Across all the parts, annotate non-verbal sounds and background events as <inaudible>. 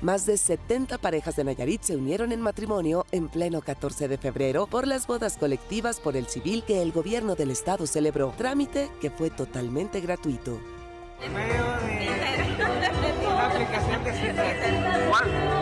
Más de 70 parejas de Nayarit se unieron en matrimonio en pleno 14 de febrero por las bodas colectivas por el civil que el gobierno del estado celebró, trámite que fue totalmente gratuito. <laughs> Aplicación de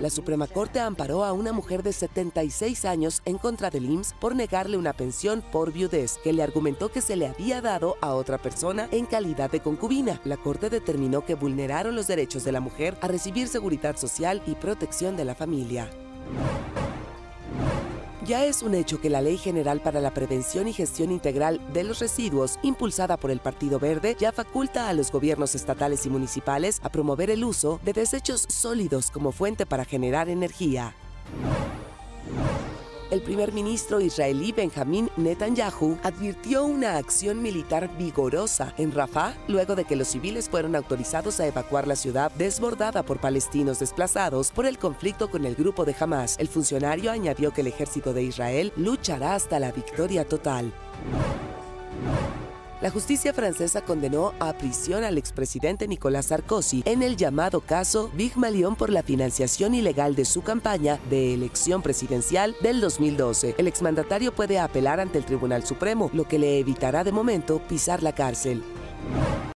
La Suprema Corte amparó a una mujer de 76 años en contra del IMSS por negarle una pensión por viudez que le argumentó que se le había dado a otra persona en calidad de concubina. La Corte determinó que vulneraron los derechos de la mujer a recibir seguridad social y protección de la familia. Ya es un hecho que la Ley General para la Prevención y Gestión Integral de los Residuos, impulsada por el Partido Verde, ya faculta a los gobiernos estatales y municipales a promover el uso de desechos sólidos como fuente para generar energía. El primer ministro israelí Benjamín Netanyahu advirtió una acción militar vigorosa en Rafah luego de que los civiles fueron autorizados a evacuar la ciudad desbordada por palestinos desplazados por el conflicto con el grupo de Hamas. El funcionario añadió que el ejército de Israel luchará hasta la victoria total. La justicia francesa condenó a prisión al expresidente Nicolás Sarkozy en el llamado caso Big Malion por la financiación ilegal de su campaña de elección presidencial del 2012. El exmandatario puede apelar ante el Tribunal Supremo, lo que le evitará de momento pisar la cárcel.